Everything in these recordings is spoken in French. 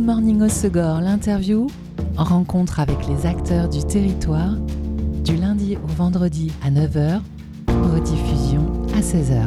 Good Morning Osegor, l'interview, rencontre avec les acteurs du territoire, du lundi au vendredi à 9h, rediffusion à 16h.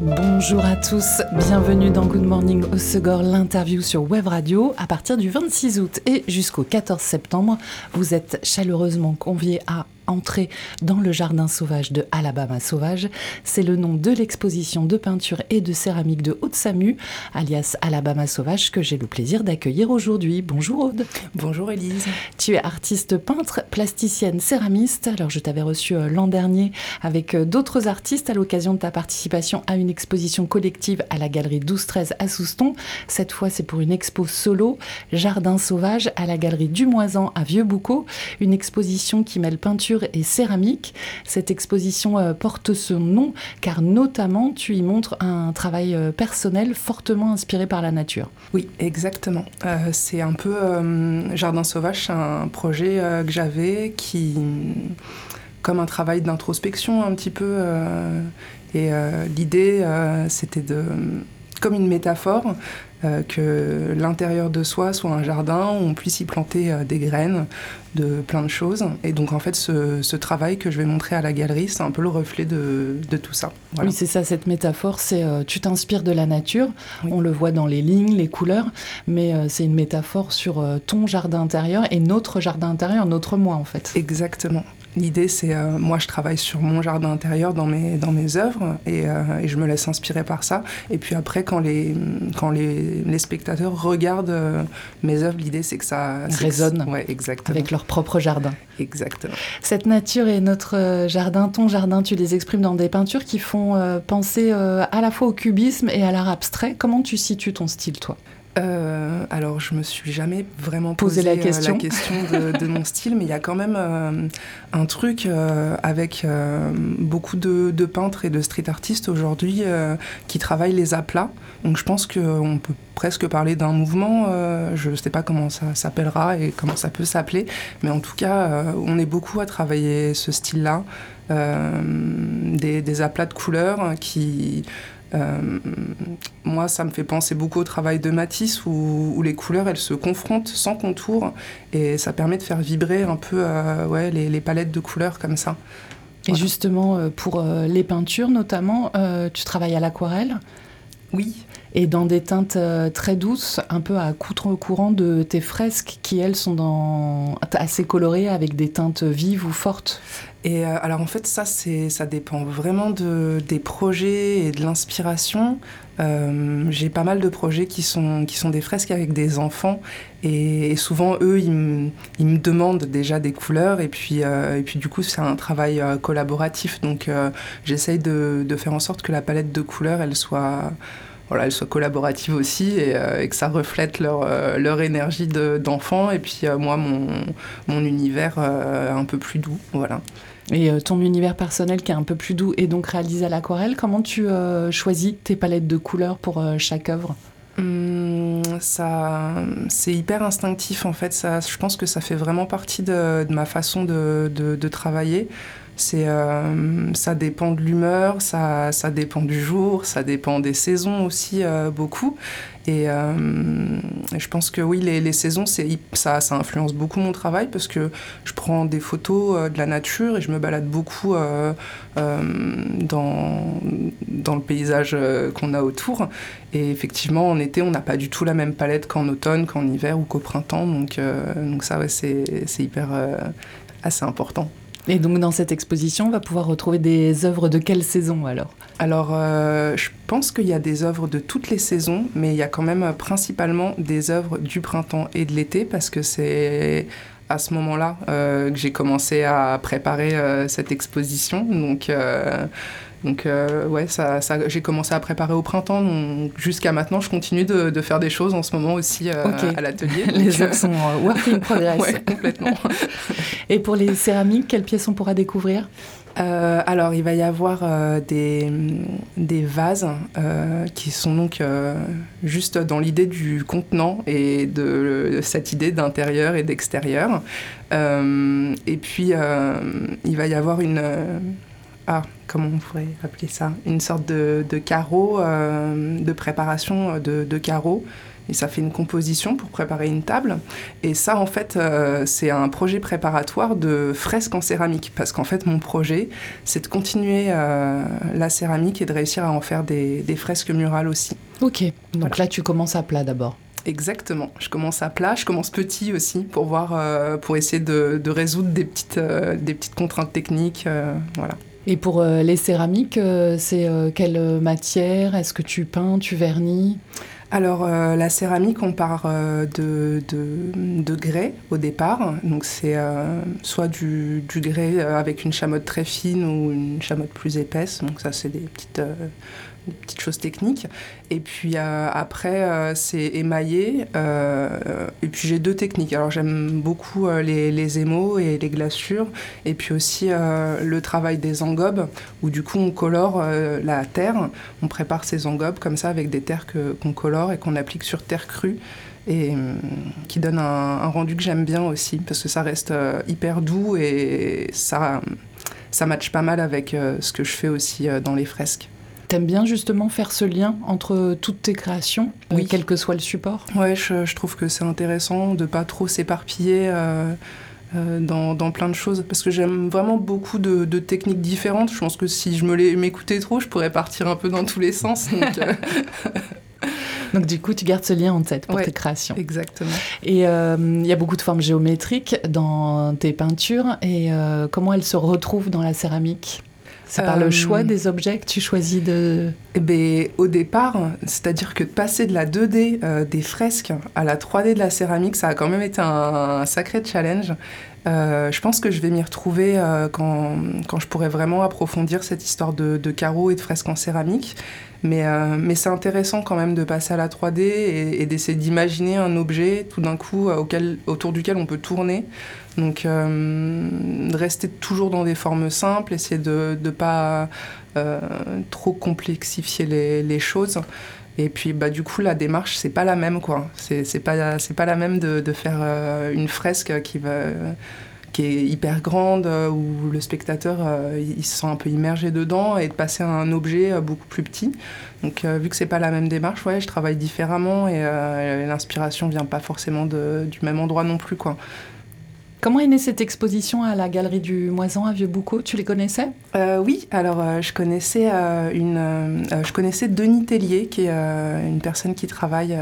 Bonjour à tous, bienvenue dans Good Morning Osegor, l'interview sur Web Radio. À partir du 26 août et jusqu'au 14 septembre, vous êtes chaleureusement conviés à entrer dans le jardin sauvage de Alabama Sauvage. C'est le nom de l'exposition de peinture et de céramique de Haute-Samu, alias Alabama Sauvage, que j'ai le plaisir d'accueillir aujourd'hui. Bonjour Aude. Bonjour Elise. Tu es artiste peintre, plasticienne, céramiste. Alors je t'avais reçu euh, l'an dernier avec euh, d'autres artistes à l'occasion de ta participation à une exposition collective à la galerie 12-13 à Souston. Cette fois c'est pour une expo solo, Jardin sauvage à la galerie Dumoisan à Vieux-Boucau. Une exposition qui mêle peinture et céramique. Cette exposition euh, porte ce nom car notamment tu y montres un travail euh, personnel fortement inspiré par la nature. Oui, exactement. Euh, c'est un peu Jardin Sauvage, un projet que j'avais qui, comme un travail d'introspection un petit peu. et l'idée, c'était de, comme une métaphore, euh, que l'intérieur de soi soit un jardin où on puisse y planter euh, des graines de plein de choses. Et donc en fait, ce, travail que je vais montrer à la galerie, c'est un peu le reflet de, tout ça. Oui, c'est ça, cette métaphore, c'est euh, tu t'inspires de la nature, on le voit dans les lignes, les couleurs, mais c'est une métaphore sur ton jardin intérieur et notre jardin intérieur, notre moi en fait. Exactement. L'idée, c'est euh, moi, je travaille sur mon jardin intérieur dans mes, dans mes œuvres et, euh, et, je me laisse inspirer par ça. Et puis après, quand les, quand les, les spectateurs regardent euh, mes œuvres, l'idée, c'est que ça résonne ouais, exactement. avec leur propre jardin. Exactement. Cette nature et notre jardin, ton jardin, tu les exprimes dans des peintures qui font penser à la fois au cubisme et à l'art abstrait. Comment tu situes ton style, toi? Euh, alors, je me suis jamais vraiment posé, la question, de, mon style, mais il y a quand même euh, un truc euh, avec beaucoup de, peintres et de street artistes aujourd'hui qui travaillent les aplats. Donc, je pense qu'on peut presque parler d'un mouvement. je ne sais pas comment ça s'appellera et comment ça peut s'appeler, mais en tout cas, on est beaucoup à travailler ce style-là. Des, des, aplats de couleurs qui euh, moi, ça me fait penser beaucoup au travail de Matisse où, les couleurs, elles se confrontent sans contour et ça permet de faire vibrer un peu euh, ouais, les, palettes de couleurs comme ça. Et justement, euh, pour les peintures notamment, tu travailles à l'aquarelle? Oui. Et dans des teintes très douces, un peu à contre-courant de tes fresques qui, elles, sont assez colorées avec des teintes vives ou fortes et euh, alors en fait ça ça dépend vraiment de, des projets et de l'inspiration. Euh, j'ai pas mal de projets qui sont qui sont des fresques avec des enfants et, souvent eux ils me, ils me demandent déjà des couleurs et puis euh, et puis du coup c'est un travail collaboratif donc j'essaye de, de, faire en sorte que la palette de couleurs elle soit voilà, elle soit collaborative aussi et, et, que ça reflète leur, leur énergie d'enfant et puis moi mon, mon univers un peu plus doux voilà. Et euh, ton univers personnel qui est un peu plus doux et donc réalisé à l'aquarelle, comment tu euh, choisis tes palettes de couleurs pour euh, chaque œuvre? Hum, ça, c'est hyper instinctif en fait. Ça, je pense que ça fait vraiment partie de, ma façon de, de travailler. C'est, euh, ça dépend de l'humeur, ça, ça dépend du jour, ça dépend des saisons aussi euh, beaucoup. Et, euh, je pense que oui, les, les saisons, ça, ça influence beaucoup mon travail parce que je prends des photos de la nature et je me balade beaucoup dans, dans le paysage qu'on a autour. Et effectivement, en été, on n'a pas du tout la même palette qu'en automne, qu'en hiver ou qu'au printemps. Donc, donc ça, ouais, c'est hyper assez important. Et donc dans cette exposition, on va pouvoir retrouver des œuvres de quelle saison alors? Alors euh, je pense qu'il y a des œuvres de toutes les saisons, mais il y a quand même euh, principalement des œuvres du printemps et de l'été parce que c'est à ce moment-là euh, que j'ai commencé à préparer cette exposition. Donc donc euh, ouais, ça, ça j'ai commencé à préparer au printemps. Jusqu'à maintenant, je continue de, de, faire des choses en ce moment aussi euh, à l'atelier. les œuvres sont euh, work in progress. ouais, complètement. Et pour les céramiques, quelles pièces on pourra découvrir? Alors, il va y avoir des, des, vases qui sont donc juste dans l'idée du contenant et de, cette idée d'intérieur et d'extérieur. et puis, il va y avoir une ah, comment on pourrait appeler ça? Une sorte de, de carreau, de préparation de, de carreaux et ça fait une composition pour préparer une table. Et ça, en fait, euh, c'est un projet préparatoire de fresques en céramique, parce qu'en fait, mon projet, c'est de continuer euh, la céramique et de réussir à en faire des, fresques murales aussi. Ok, donc là, tu commences à plat d'abord. Exactement. Je commence à plat, je commence petit aussi pour voir, euh, pour essayer de, résoudre des petites, des petites contraintes techniques, voilà. Et pour les céramiques, c'est quelle matière? Est-ce que tu peins, tu vernis? Alors euh, la céramique, on part euh, de, de, grès au départ. Donc c'est euh, soit du, du, grès avec une chamotte très fine ou une chamotte plus épaisse. Donc ça c'est des petites des petites choses techniques. Et puis euh, après, euh, c'est émaillé. Euh, et puis j'ai deux techniques. Alors j'aime beaucoup les, les émaux et les glaçures. Et puis aussi le travail des engobes, où du coup on colore la terre. On prépare ces engobes comme ça avec des terres qu'on colore et qu'on applique sur terre crue et qui donne un, rendu que j'aime bien aussi parce que ça reste hyper doux et ça ça matche pas mal avec ce que je fais aussi dans les fresques. T'aimes bien justement faire ce lien entre toutes tes créations, euh, oui. quel que soit le support? Ouais, je, trouve que c'est intéressant de pas trop s'éparpiller. Euh, euh, dans, dans, plein de choses parce que j'aime vraiment beaucoup de, techniques différentes. Je pense que si je me m'écoutais trop, je pourrais partir un peu dans tous les sens. Donc, du coup, tu gardes ce lien en tête pour tes créations. Exactement. Et il y a beaucoup de formes géométriques dans tes peintures. Et comment elles se retrouvent dans la céramique? C'est par le choix euh, des objets que tu choisis de... Eh ben, au départ, c'est-à-dire que de passer de la 2D euh, des fresques à la 3D de la céramique, ça a quand même été un, sacré challenge. Euh, je pense que je vais m'y retrouver quand, quand, je pourrai vraiment approfondir cette histoire de, carreaux et de fresques en céramique. Mais, mais c'est intéressant quand même de passer à la 3D et, d'essayer d'imaginer un objet tout d'un coup autour duquel on peut tourner. Donc, euh, de rester toujours dans des formes simples, essayer de ne pas euh, trop complexifier les, choses. Et puis, bah, du coup, la démarche, c'est pas la même, quoi. C'est pas, pas la même de, de faire euh, une fresque qui va qui est hyper grande, où le spectateur il se sent un peu immergé dedans, et de passer à un objet beaucoup plus petit. Donc vu que c'est pas la même démarche, ouais, je travaille différemment et l'inspiration vient pas forcément de, du même endroit non plus. Quoi. Comment est née cette exposition à la Galerie du Moisan à Vieux-Boucau? Tu les connaissais? Euh, Oui, alors euh, je, connaissais, euh, une, je connaissais Denis Tellier, qui est une personne qui travaille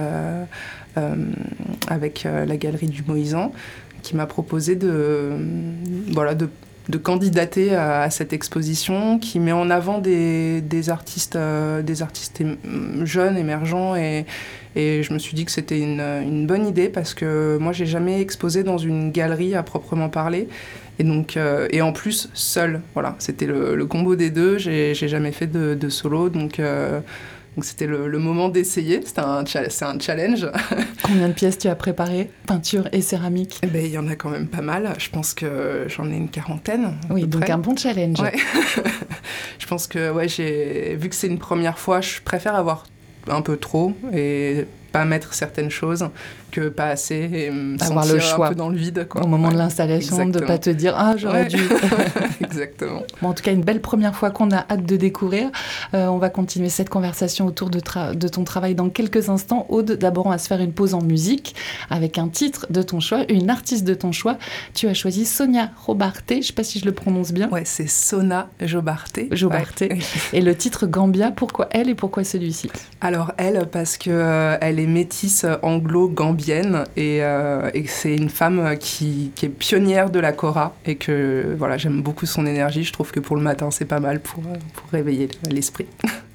avec la Galerie du Moisan, qui m'a proposé de, voilà, de de candidater à, cette exposition qui met en avant des, des artistes, des artistes jeunes, émergents et, et je me suis dit que c'était une, une, bonne idée parce que moi, j'ai jamais exposé dans une galerie à proprement parler. Et donc, euh, et en plus, seul. Voilà, c'était le, le, combo des deux. J'ai jamais fait de, de solo. Donc, euh, donc c'était le, le, moment d'essayer. C'est un, un challenge. Combien de pièces tu as préparées? Peinture et céramique? Eh ben, Il y en a quand même pas mal. Je pense que j'en ai une quarantaine. Oui, donc un bon challenge. Ouais. je pense que, ouais, vu que c'est une première fois, je préfère avoir un peu trop et pas mettre certaines choses que pas assez et avoir le choix un peu dans le vide quoi. au moment de l'installation de pas te dire ah j'aurais dû. Exactement. Bon, en tout cas une belle première fois qu'on a hâte de découvrir. Euh, on va continuer cette conversation autour de, de ton travail dans quelques instants. Aude d'abord on va se faire une pause en musique avec un titre de ton choix une artiste de ton choix. Tu as choisi Sonia Robarte je sais pas si je le prononce bien. Ouais c'est Sona Jobarte Jobarte et le titre Gambia pourquoi elle et pourquoi celui-ci? Alors elle parce que euh, elle est métisse anglo-gambienne euh, et, c'est une femme qui, est pionnière de la Cora et que voilà, j'aime beaucoup son énergie. Je trouve que pour le matin, c'est pas mal pour, pour réveiller l'esprit.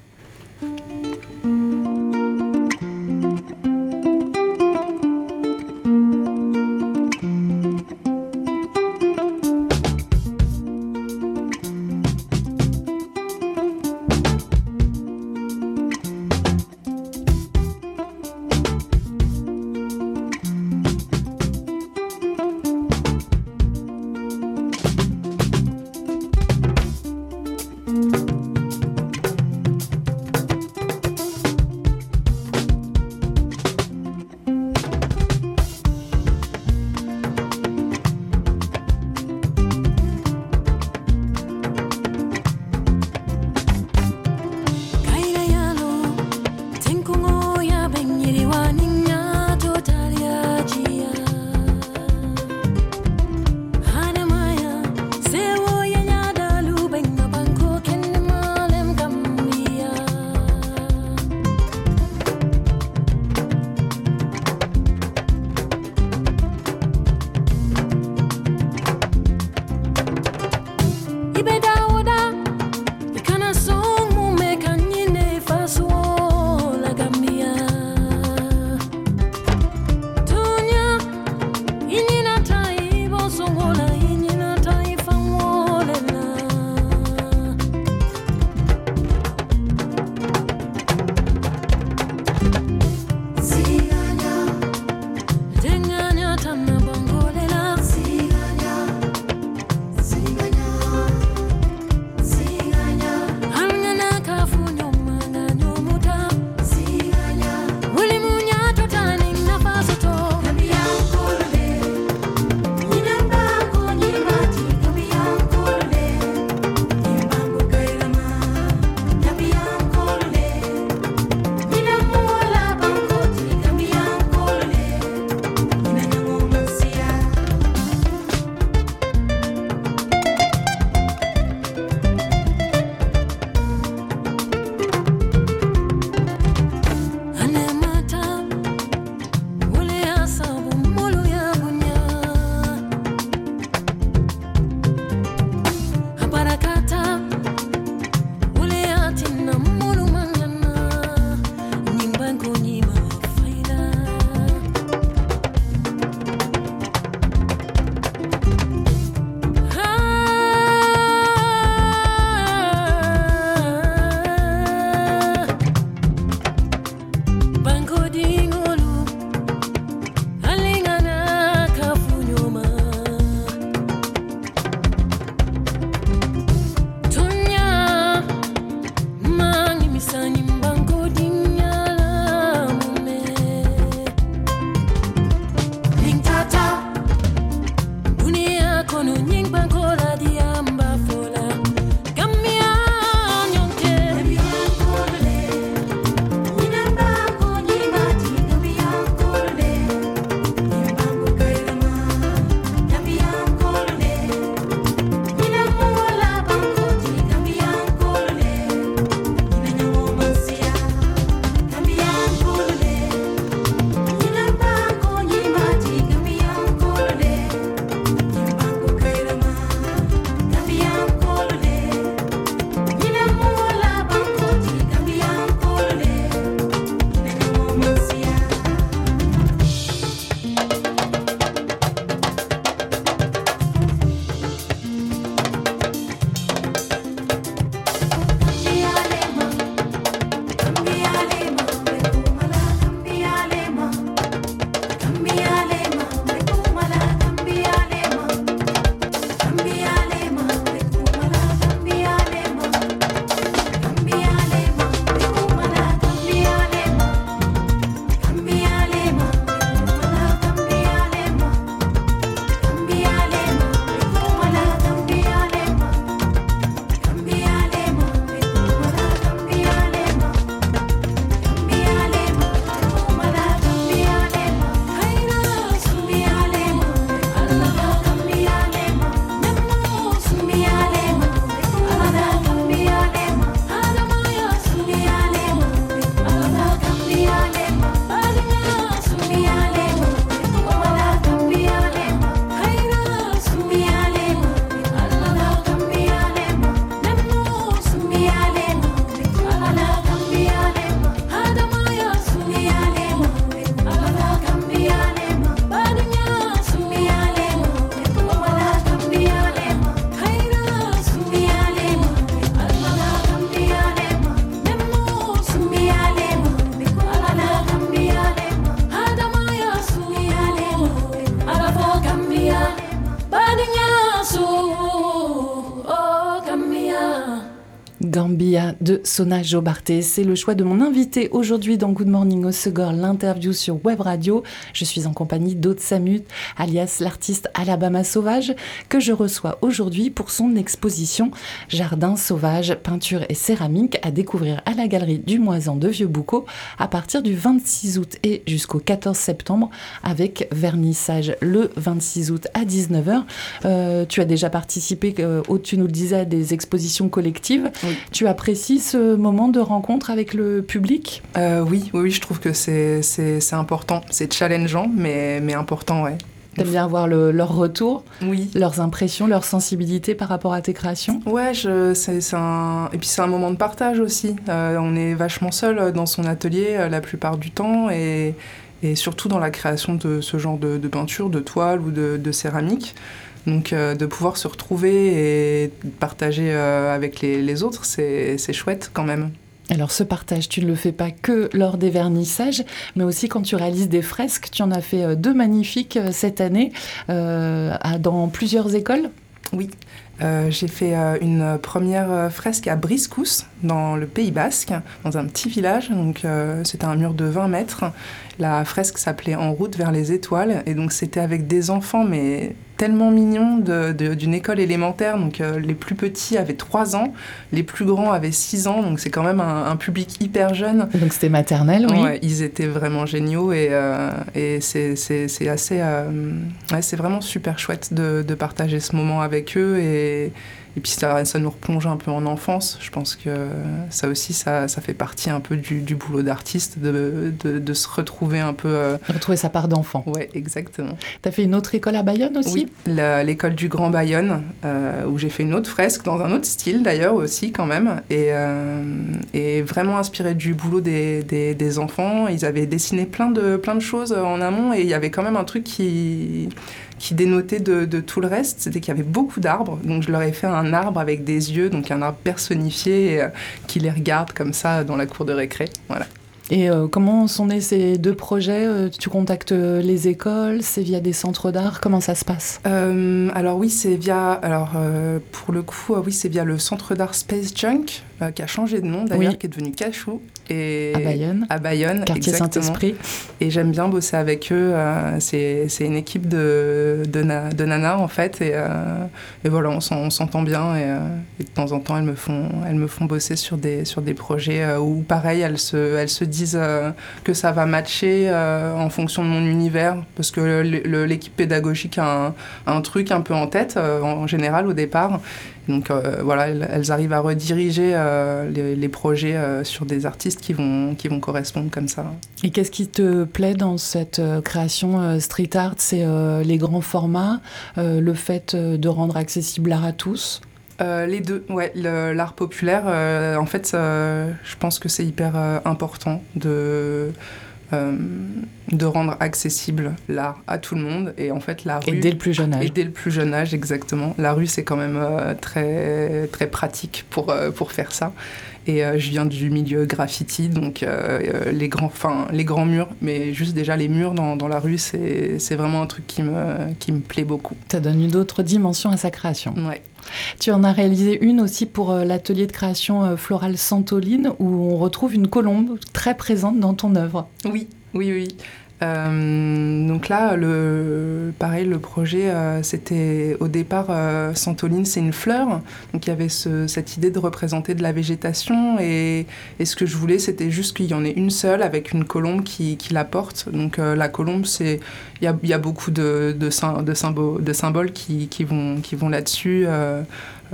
Sona Jobarté. C'est le choix de mon invité aujourd'hui dans Good Morning Osegor, l'interview sur Web Radio. Je suis en compagnie d'Aude Samut, alias l'artiste Alabama Sauvage, que je reçois aujourd'hui pour son exposition Jardin sauvage, peinture et céramique à découvrir à la galerie du Moisan de Vieux-Boucau à partir du 26 août et jusqu'au 14 septembre avec vernissage le 26 août à 19h. Euh, tu as déjà participé, euh, tu nous le disais, à des expositions collectives. Tu apprécies ce moment de rencontre avec le public? Euh, oui, oui, je trouve que c'est important. C'est challengeant, mais, mais important, ouais. T'aimes bien voir leur retour, oui. leurs impressions, leur sensibilité par rapport à tes créations? Ouais, c'est un... et puis c'est un moment de partage aussi. Euh, on est vachement seul dans son atelier euh, la plupart du temps et, et, surtout dans la création de ce genre de, peinture, de toile ou de, de céramique. Donc euh, de pouvoir se retrouver et partager euh, avec les, autres, c'est chouette quand même. Alors ce partage, tu ne le fais pas que lors des vernissages, mais aussi quand tu réalises des fresques. Tu en as fait euh, deux magnifiques cette année dans plusieurs écoles. Oui, j'ai fait une première fresque à Briscous, dans le Pays Basque, dans un petit village. Donc c'était un mur de 20 mètres. La fresque s'appelait En route vers les étoiles, et donc c'était avec des enfants, mais tellement mignon d'une école élémentaire. Donc euh, les plus petits avaient 3 ans, les plus grands avaient 6 ans, donc c'est quand même un, public hyper jeune. Donc c'était maternel, oui. Ouais, ils étaient vraiment géniaux et, euh, et c'est assez. Euh, ouais, c'est vraiment super chouette de, de, partager ce moment avec eux et et puis ça, ça nous replonge un peu en enfance. Je pense que ça aussi, ça, ça fait partie un peu du, du boulot d'artiste, de, de, de, se retrouver un peu... Euh, retrouver sa part d'enfant. Oui, exactement. Tu as fait une autre école à Bayonne aussi? Oui, l'école du Grand Bayonne, euh, où j'ai fait une autre fresque, dans un autre style d'ailleurs aussi quand même, et, euh, et vraiment inspiré du boulot des, des, des, enfants. Ils avaient dessiné plein de, plein de choses en amont, et il y avait quand même un truc qui qui dénotait de, tout le reste, c'était qu'il y avait beaucoup d'arbres. Donc je leur ai fait un arbre avec des yeux, donc un arbre personnifié euh, qui les regarde comme ça dans la cour de récré. Voilà. Et euh, comment sont nés ces deux projets euh, Tu contactes les écoles C'est via des centres d'art Comment ça se passe? Alors oui, c'est via. Alors pour le coup, oui, c'est via le centre d'art Space Junk qui a changé de nom d'ailleurs, qui est devenu Cachou et à Bayonne. À Bayonne, quartier Saint-Esprit. Et j'aime bien bosser avec eux. Euh, c'est une équipe de, de, de nanas en fait, et, euh, et voilà, on s'entend bien euh, et, de temps en temps elles me font, elles me font bosser sur des, sur des projets où pareil, elles se, elles se disent que ça va matcher en fonction de mon univers, parce que l'équipe pédagogique a un, un, truc un peu en tête en général au départ. Donc voilà, elles, arrivent à rediriger les, projets sur des artistes qui vont, qui vont correspondre comme ça. Et qu'est-ce qui te plaît dans cette création street art? C'est les grands formats, le fait de rendre accessible l'art à tous? Les deux, ouais, l'art populaire, en fait, je pense que c'est hyper important de, euh, de rendre accessible l'art à tout le monde. Et en fait, la rue. Et dès le plus jeune âge. Et dès le plus jeune âge, exactement. La rue, c'est quand même euh, très, très pratique pour, euh, pour faire ça. Et je viens du milieu graffiti, donc les, grands, les grands murs, mais juste déjà les murs dans, dans la rue, c'est vraiment un truc qui me, qui me plaît beaucoup. Ça donne une autre dimension à sa création. Ouais. Tu en as réalisé une aussi pour euh, l'atelier de création euh, florale Santoline, où on retrouve une colombe très présente dans ton œuvre. Oui, oui, oui. Euh, donc là, le, pareil, le projet, euh, c'était au départ, euh, Santoline, c'est une fleur. Donc il y avait cette idée de représenter de la végétation. Et, ce que je voulais, c'était juste qu'il y en ait une seule avec une colombe qui, la porte. Donc la colombe, c'est il y a, beaucoup de, symboles, qui, vont, là-dessus.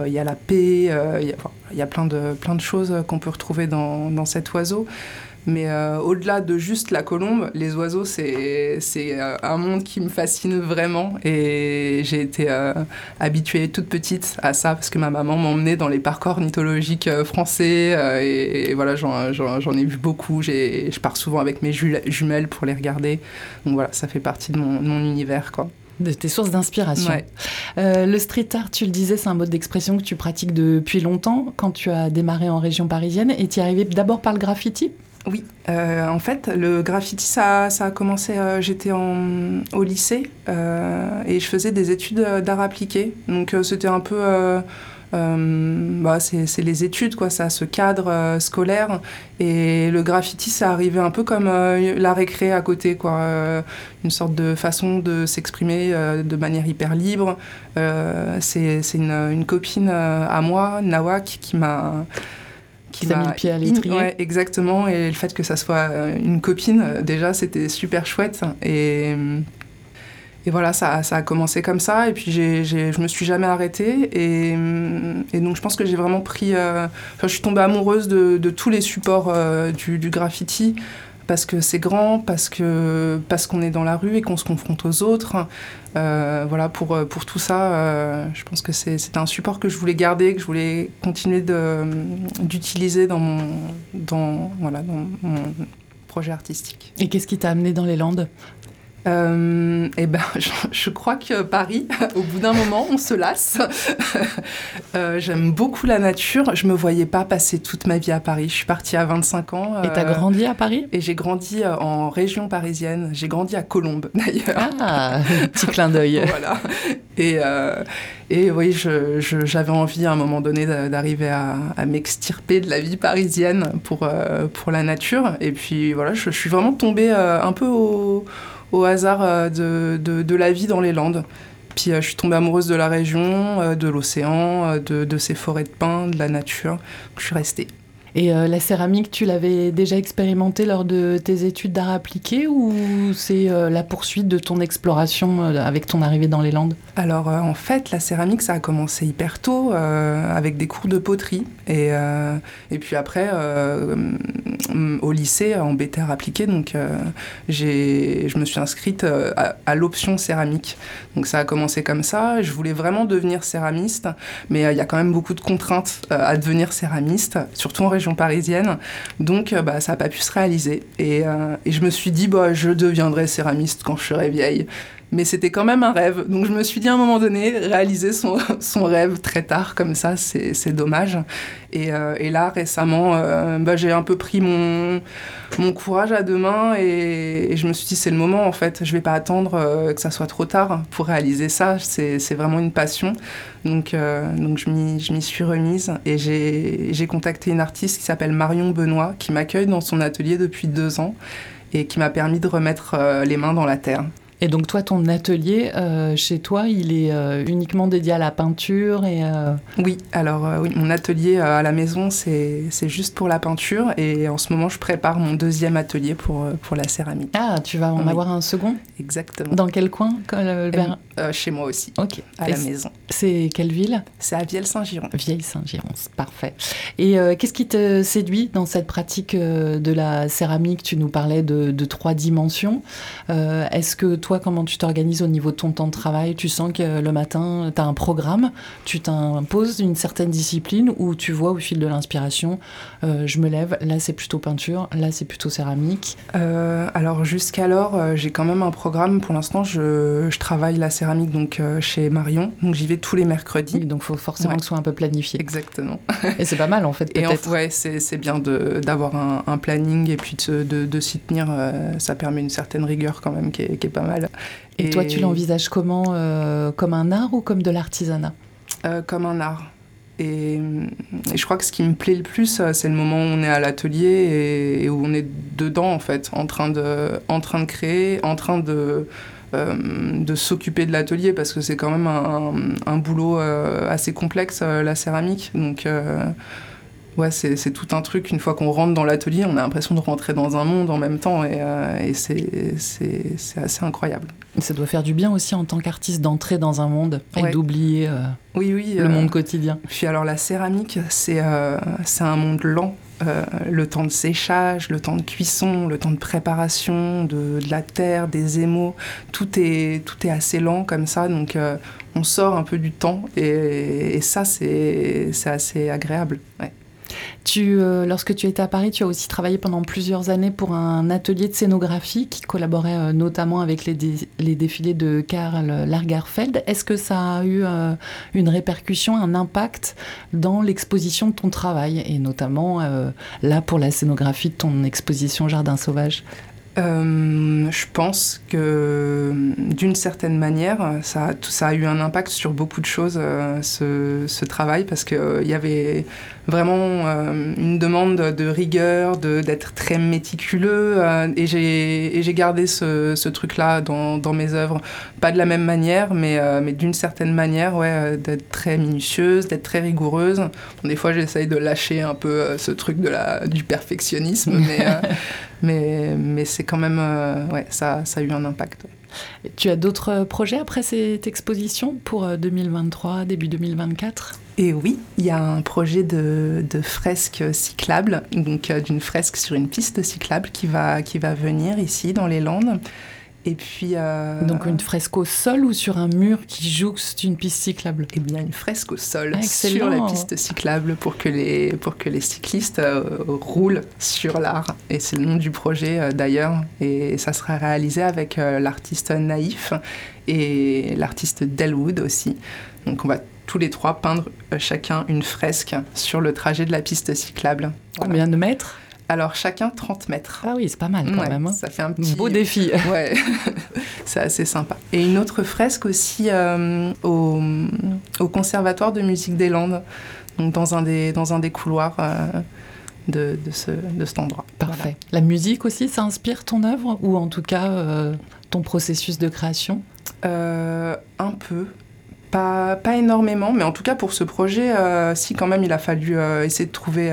Il y a la paix, il y, a, plein de, choses qu'on peut retrouver dans cet oiseau. Mais euh, au-delà de juste la colombe, les oiseaux, c'est euh, un monde qui me fascine vraiment. Et j'ai été euh, habituée toute petite à ça parce que ma maman m'emmenait dans les parcs ornithologiques français. Et, voilà, j'en ai vu beaucoup. Je pars souvent avec mes jumelles pour les regarder. Donc voilà, ça fait partie de mon, univers, quoi de tes sources d'inspiration. le street art, tu le disais, c'est un mode d'expression que tu pratiques depuis longtemps quand tu as démarré en région parisienne et tu y arrivé d'abord par le graffiti? Oui, euh, en fait, le graffiti, ça, ça a commencé, euh, j'étais au lycée euh, et je faisais des études d'art appliqué. Donc c'était un peu bah, c'est les études, quoi, ça, ce cadre scolaire. Et le graffiti, ça arrivait un peu comme la récré à côté, quoi. une sorte de façon de s'exprimer de manière hyper libre. c'est une, une, copine à moi, Nawak, qui m'a qui m'a mis le pied à l'étrier. Ouais, exactement. Et le fait que ça soit euh, une copine, euh, déjà, c'était super chouette. Et, et voilà, ça, ça, a commencé comme ça. Et puis, j'ai, j'ai, je me suis jamais arrêtée. Et, et donc, je pense que j'ai vraiment pris. Euh, enfin, je suis tombée amoureuse de, de tous les supports du, du, graffiti parce que c'est grand, parce que parce qu'on est dans la rue et qu'on se confronte aux autres. Euh, voilà, pour, pour tout ça, euh, je pense que c'est un support que je voulais garder, que je voulais continuer d'utiliser dans mon, dans, voilà, dans mon projet artistique. Et qu'est-ce qui t'a amené dans les Landes? Euh, eh ben, je, crois que Paris, au bout d'un moment, on se lasse. Euh, j'aime beaucoup la nature. Je me voyais pas passer toute ma vie à Paris. Je suis partie à 25 ans. et euh, grandi à Paris? Et j'ai grandi en région parisienne. J'ai grandi à Colombes, d'ailleurs. Ah, petit clin d'œil. voilà. Et, et oui, j'avais envie à un moment donné d'arriver à, m'extirper de la vie parisienne pour, pour la nature. Et puis voilà, je suis vraiment tombée un peu au au hasard euh, de, la vie dans les Landes. Puis euh, je suis tombée amoureuse de la région, euh, de l'océan, de, de, ces forêts de pins, de la nature. Je suis restée. Et la céramique, tu l'avais déjà expérimentée lors de tes études d'art appliqué ou c'est la poursuite de ton exploration avec ton arrivée dans les Landes? Alors en fait, la céramique, ça a commencé hyper tôt avec des cours de poterie. Et, et puis après, au lycée en BTR appliqué, donc euh, je me suis inscrite euh, à, l'option céramique. Donc ça a commencé comme ça. Je voulais vraiment devenir céramiste, mais euh, il y a quand même beaucoup de contraintes à devenir céramiste, surtout en région parisienne. Donc bah, ça n'a pas pu se réaliser. Et, et, je me suis dit, bah, je deviendrai céramiste quand je serai vieille mais c'était quand même un rêve. Donc je me suis dit à un moment donné, réaliser son, son rêve très tard comme ça, c'est dommage. Et, euh, et, là, récemment, euh, bah, j'ai un peu pris mon, mon courage à deux mains et, je me suis dit, c'est le moment en fait. Je vais pas attendre euh, que ça soit trop tard pour réaliser ça. C'est vraiment une passion. Donc, donc je m'y suis remise et j'ai contacté une artiste qui s'appelle Marion Benoît qui m'accueille dans son atelier depuis deux ans et qui m'a permis de remettre les mains dans la terre. Et donc toi, ton atelier euh, chez toi, il est euh, uniquement dédié à la peinture et euh, Oui, alors oui, mon atelier à la maison, c'est juste pour la peinture et en ce moment, je prépare mon deuxième atelier pour, pour la céramique. Ah, tu vas en avoir un second? Exactement. Dans quel coin Chez moi aussi. Ok. À la maison. C'est quelle ville? C'est à Vielle-Saint-Giron. Vieille-Saint-Giron, parfait. Et qu'est-ce qui te séduit dans cette pratique de la céramique? Tu nous parlais de, de trois dimensions. Est-ce que toi, comment tu t'organises au niveau de ton temps de travail? Tu sens que le matin, tu as un programme, tu t'imposes une certaine discipline ou tu vois au fil de l'inspiration, euh, je me lève, là c'est plutôt peinture, là c'est plutôt céramique euh, Alors jusqu'alors, euh, j'ai quand même un programme. Pour l'instant, je, travaille la céramique donc chez Marion, donc j'y vais tous les mercredis. donc il faut forcément que ce soit un peu planifié. Exactement. et c'est pas mal en fait. Et en, ouais, c'est bien d'avoir un, planning et puis de, de, s'y tenir. ça permet une certaine rigueur quand même qui est, qui est pas mal. Et, toi, tu l'envisages comment euh, Comme un art ou comme de l'artisanat? Euh, Comme un art. Et, je crois que ce qui me plaît le plus, euh, c'est le moment où on est à l'atelier et, où on est dedans, en fait, en train de, en train de créer, en train de, de s'occuper de l'atelier, parce que c'est quand même un, un boulot assez complexe, la céramique. Donc ouais, c'est tout un truc. Une fois qu'on rentre dans l'atelier, on a l'impression de rentrer dans un monde en même temps et, euh, c'est assez incroyable. Ça doit faire du bien aussi en tant qu'artiste d'entrer dans un monde et d'oublier euh, oui, oui, le monde euh, quotidien. Puis alors la céramique, c'est un monde lent. le temps de séchage, le temps de cuisson, le temps de préparation, de, de la terre, des émaux, tout est, tout est assez lent comme ça, donc on sort un peu du temps et, et ça c'est assez agréable. Ouais. Euh, lorsque tu étais à Paris, tu as aussi travaillé pendant plusieurs années pour un atelier de scénographie qui collaborait euh, notamment avec les, les, défilés de Karl Lagerfeld. Est-ce que ça a eu euh, une répercussion, un impact dans l'exposition de ton travail et notamment là pour la scénographie de ton exposition Jardin sauvage? Euh, je pense que d'une certaine manière, ça, ça, a eu un impact sur beaucoup de choses, euh, ce, travail, parce qu'il euh, il y avait vraiment une demande de rigueur, d'être très méticuleux, et j'ai gardé ce, truc-là dans, mes œuvres. Pas de la même manière, mais, mais d'une certaine manière, ouais, d'être très minutieuse, d'être très rigoureuse. des fois, j'essaye de lâcher un peu ce truc de la, du perfectionnisme, mais, mais, mais c'est quand même, euh, ouais, ça, ça, a eu un impact. Tu as d'autres projets après cette exposition pour 2023, euh, début 2024 et oui, il y a un projet de, de fresque cyclable, donc euh, d'une fresque sur une piste cyclable qui va, qui va venir ici dans les Landes. Et puis. Euh, Donc une fresque au sol ou sur un mur qui jouxte une piste cyclable? Eh bien, une fresque au sol sur la piste cyclable pour que les, pour que les cyclistes euh, roulent sur l'art. Et c'est le nom du projet euh, d'ailleurs. Et ça sera réalisé avec l'artiste Naïf et l'artiste Delwood aussi. Donc on va tous les trois peindre chacun une fresque sur le trajet de la piste cyclable. Combien de mètres? Alors chacun 30 mètres. Ah oui, c'est pas mal quand même. Hein. Ça fait un petit beau défi. Ouais, c'est assez sympa. Et une autre fresque aussi euh, au, au, Conservatoire de musique des Landes, donc dans un des, dans un des couloirs. Euh, de, de, ce, de, cet endroit. Parfait. La musique aussi, ça inspire ton œuvre ou en tout cas euh, ton processus de création? Un peu. Pas, pas, énormément, mais en tout cas pour ce projet, si quand même il a fallu essayer de trouver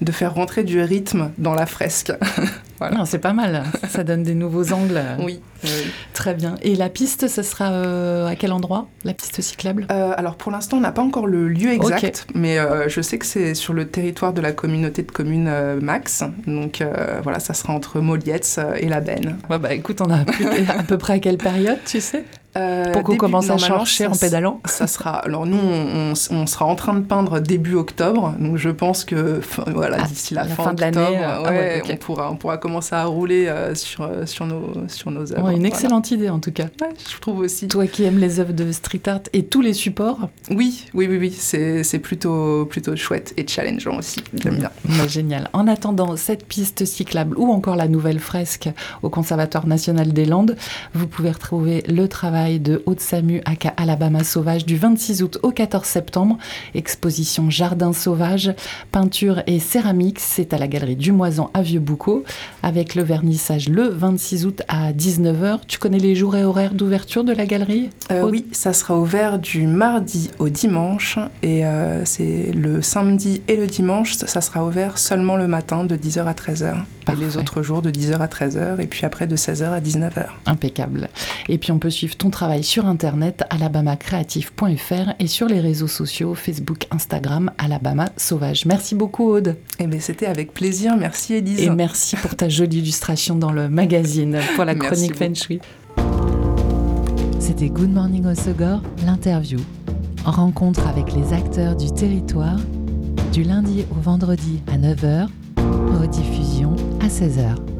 de faire rentrer du rythme dans la fresque. voilà. C'est pas mal, ça donne des nouveaux angles. Oui. Très bien. Et la piste, ça sera euh, à quel endroit, la piste cyclable? Euh, Alors pour l'instant, on n'a pas encore le lieu exact, mais euh, je sais que c'est sur le territoire de la communauté de communes Max. Donc voilà, ça sera entre Molietz et la Benne. Ouais, bah écoute, on a à peu près à quelle période, tu sais? Euh, pour qu'on commence à chercher en pédalant Ça sera. Alors nous, on, sera en train de peindre début octobre, donc je pense que voilà ah, d'ici la, fin, de l'année, ah on pourra on pourra commencer à rouler sur sur nos sur nos œuvres une excellente idée en tout cas. je trouve aussi. Toi qui aimes les œuvres de street art et tous les supports. Oui, oui, oui, oui. C'est plutôt, plutôt chouette et challengeant aussi. J'aime bien. Bah, génial. En attendant cette piste cyclable ou encore la nouvelle fresque au Conservatoire national des Landes, vous pouvez retrouver le travail de Haute Samu à Alabama Sauvage du 26 août au 14 septembre. Exposition Jardin Sauvage, peinture et céramique. C'est à la galerie du Moisan à Vieux-Boucau avec le vernissage le 26 août à 19h tu connais les jours et horaires d'ouverture de la galerie euh, Oui, ça sera ouvert du mardi au dimanche et euh, c'est le samedi et le dimanche, ça sera ouvert seulement le matin de 10h à 13h. Et les autres jours de 10h à 13h et puis après de 16h à 19h. Impeccable. Et puis on peut suivre ton travail sur internet alabamacreative.fr et sur les réseaux sociaux Facebook, Instagram, Alabama Sauvage. Merci beaucoup Aude. Eh bien c'était avec plaisir, merci Elise. Et merci pour ta jolie illustration dans le magazine pour la chronique Feng Shui. C'était Good Morning Osogor, l'interview. En rencontre avec les acteurs du territoire, du lundi au vendredi à 9h, rediffusion 16h.